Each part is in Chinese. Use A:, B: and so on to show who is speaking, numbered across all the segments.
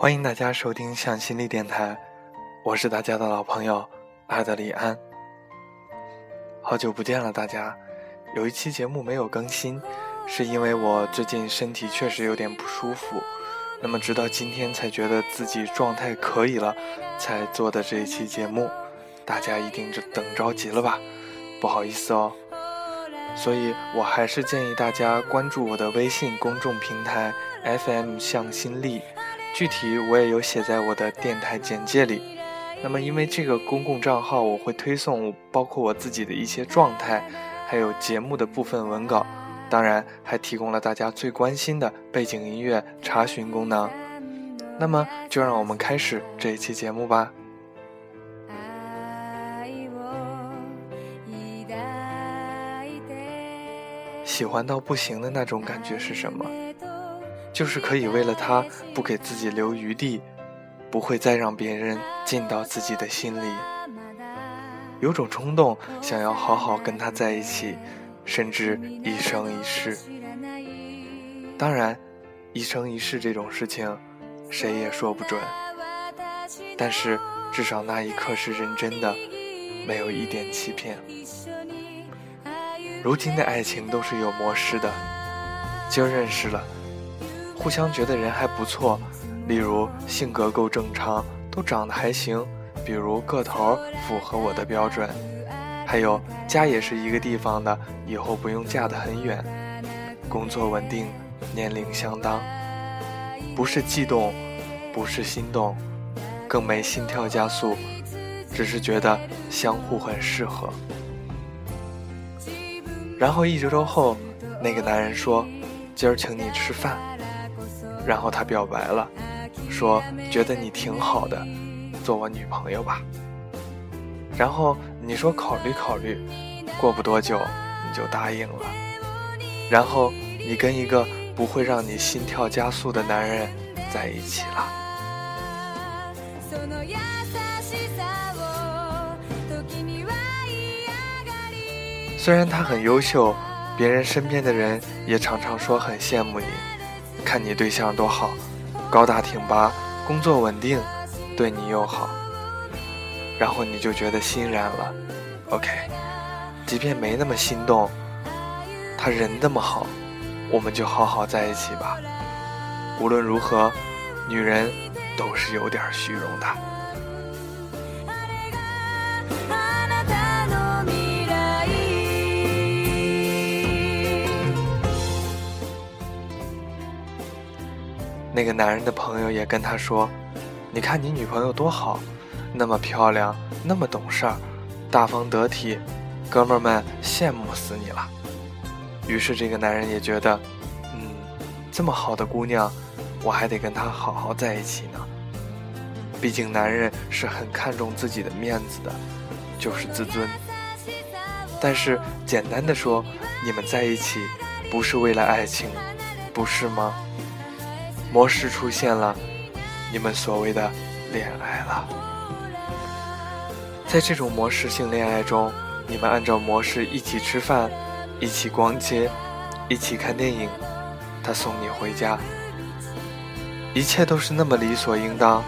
A: 欢迎大家收听向心力电台，我是大家的老朋友阿德里安。好久不见了，大家。有一期节目没有更新，是因为我最近身体确实有点不舒服。那么直到今天才觉得自己状态可以了，才做的这一期节目，大家一定是等着急了吧？不好意思哦。所以我还是建议大家关注我的微信公众平台 FM 向心力。具体我也有写在我的电台简介里。那么，因为这个公共账号，我会推送包括我自己的一些状态，还有节目的部分文稿，当然还提供了大家最关心的背景音乐查询功能。那么，就让我们开始这一期节目吧。喜欢到不行的那种感觉是什么？就是可以为了他不给自己留余地，不会再让别人进到自己的心里。有种冲动，想要好好跟他在一起，甚至一生一世。当然，一生一世这种事情，谁也说不准。但是至少那一刻是认真的，没有一点欺骗。如今的爱情都是有模式的，今儿认识了。互相觉得人还不错，例如性格够正常，都长得还行，比如个头符合我的标准，还有家也是一个地方的，以后不用嫁得很远，工作稳定，年龄相当，不是悸动，不是心动，更没心跳加速，只是觉得相互很适合。然后一周周后，那个男人说：“今儿请你吃饭。”然后他表白了，说觉得你挺好的，做我女朋友吧。然后你说考虑考虑，过不多久你就答应了。然后你跟一个不会让你心跳加速的男人在一起了。虽然他很优秀，别人身边的人也常常说很羡慕你。看你对象多好，高大挺拔，工作稳定，对你又好，然后你就觉得欣然了。OK，即便没那么心动，他人那么好，我们就好好在一起吧。无论如何，女人都是有点虚荣的。那个男人的朋友也跟他说：“你看你女朋友多好，那么漂亮，那么懂事儿，大方得体，哥们儿们羡慕死你了。”于是这个男人也觉得，嗯，这么好的姑娘，我还得跟她好好在一起呢。毕竟男人是很看重自己的面子的，就是自尊。但是简单的说，你们在一起不是为了爱情，不是吗？模式出现了，你们所谓的恋爱了。在这种模式性恋爱中，你们按照模式一起吃饭，一起逛街，一起看电影，他送你回家，一切都是那么理所应当。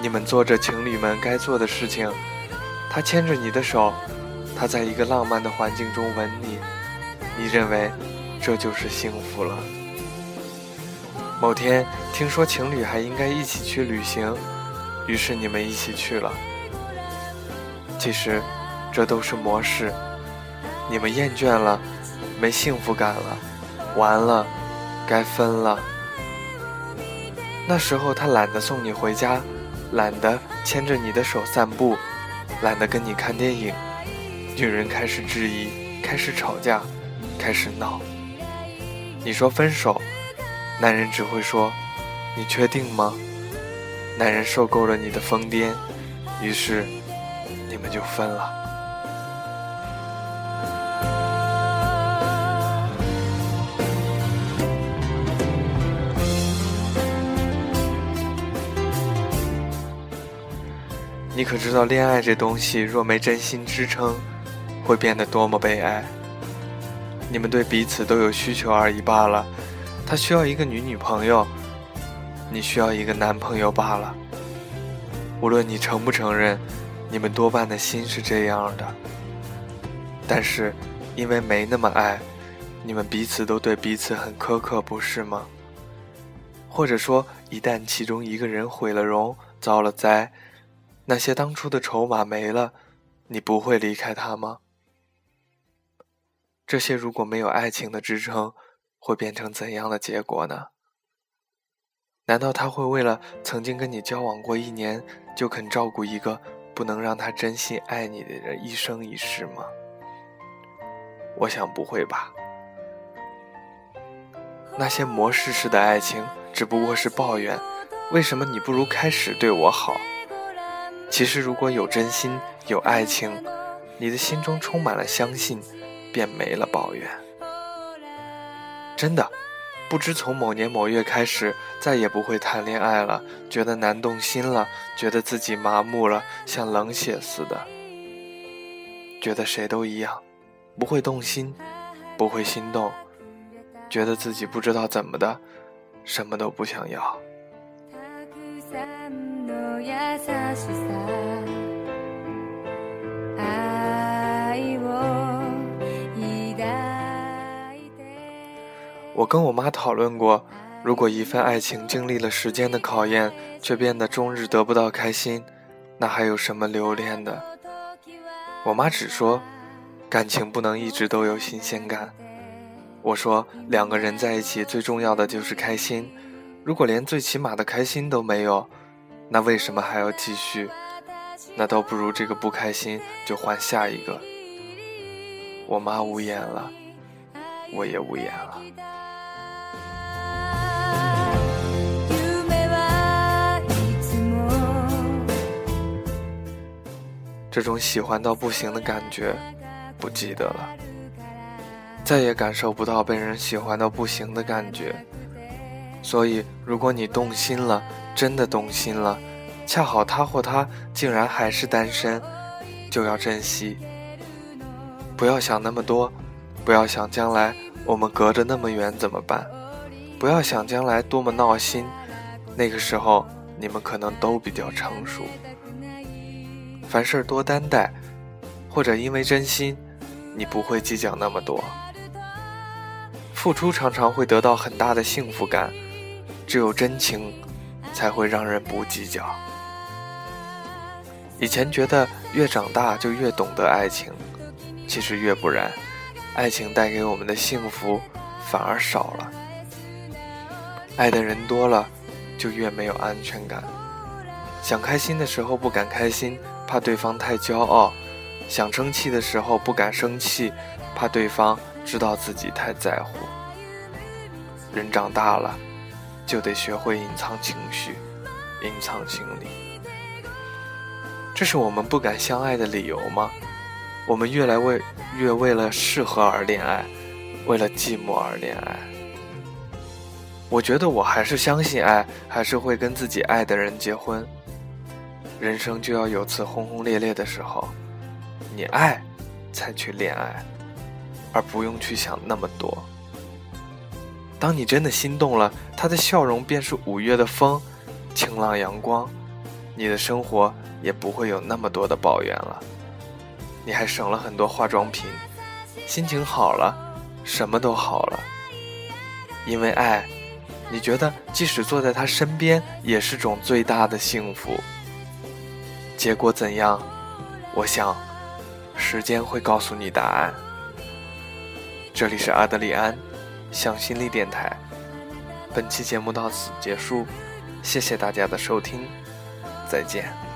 A: 你们做着情侣们该做的事情，他牵着你的手，他在一个浪漫的环境中吻你，你认为这就是幸福了。某天听说情侣还应该一起去旅行，于是你们一起去了。其实，这都是模式。你们厌倦了，没幸福感了，完了，该分了。那时候他懒得送你回家，懒得牵着你的手散步，懒得跟你看电影。女人开始质疑，开始吵架，开始闹。你说分手。男人只会说：“你确定吗？”男人受够了你的疯癫，于是你们就分了。你可知道，恋爱这东西若没真心支撑，会变得多么悲哀？你们对彼此都有需求而已罢了。他需要一个女女朋友，你需要一个男朋友罢了。无论你承不承认，你们多半的心是这样的。但是，因为没那么爱，你们彼此都对彼此很苛刻，不是吗？或者说，一旦其中一个人毁了容、遭了灾，那些当初的筹码没了，你不会离开他吗？这些如果没有爱情的支撑，会变成怎样的结果呢？难道他会为了曾经跟你交往过一年，就肯照顾一个不能让他真心爱你的人一生一世吗？我想不会吧。那些模式式的爱情只不过是抱怨，为什么你不如开始对我好？其实如果有真心，有爱情，你的心中充满了相信。便没了抱怨，真的，不知从某年某月开始，再也不会谈恋爱了。觉得难动心了，觉得自己麻木了，像冷血似的。觉得谁都一样，不会动心，不会心动，觉得自己不知道怎么的，什么都不想要。我跟我妈讨论过，如果一份爱情经历了时间的考验，却变得终日得不到开心，那还有什么留恋的？我妈只说，感情不能一直都有新鲜感。我说，两个人在一起最重要的就是开心，如果连最起码的开心都没有，那为什么还要继续？那倒不如这个不开心就换下一个。我妈无言了，我也无言了。这种喜欢到不行的感觉，不记得了，再也感受不到被人喜欢到不行的感觉。所以，如果你动心了，真的动心了，恰好他或她竟然还是单身，就要珍惜。不要想那么多，不要想将来我们隔着那么远怎么办，不要想将来多么闹心，那个时候你们可能都比较成熟。凡事多担待，或者因为真心，你不会计较那么多。付出常常会得到很大的幸福感，只有真情，才会让人不计较。以前觉得越长大就越懂得爱情，其实越不然，爱情带给我们的幸福反而少了。爱的人多了，就越没有安全感。想开心的时候不敢开心。怕对方太骄傲，想生气的时候不敢生气，怕对方知道自己太在乎。人长大了，就得学会隐藏情绪，隐藏心理。这是我们不敢相爱的理由吗？我们越来为越为了适合而恋爱，为了寂寞而恋爱。我觉得我还是相信爱，还是会跟自己爱的人结婚。人生就要有次轰轰烈烈的时候，你爱，才去恋爱，而不用去想那么多。当你真的心动了，他的笑容便是五月的风，晴朗阳光，你的生活也不会有那么多的抱怨了。你还省了很多化妆品，心情好了，什么都好了。因为爱，你觉得即使坐在他身边，也是种最大的幸福。结果怎样？我想，时间会告诉你答案。这里是阿德里安，向心力电台。本期节目到此结束，谢谢大家的收听，再见。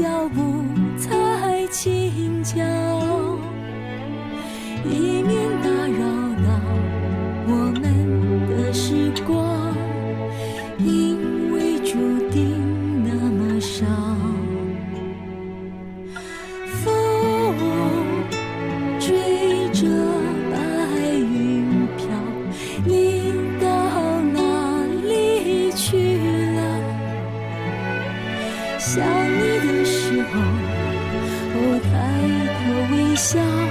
B: 脚步才轻巧以免打扰到我们的时光因为注定那么少。风追着笑。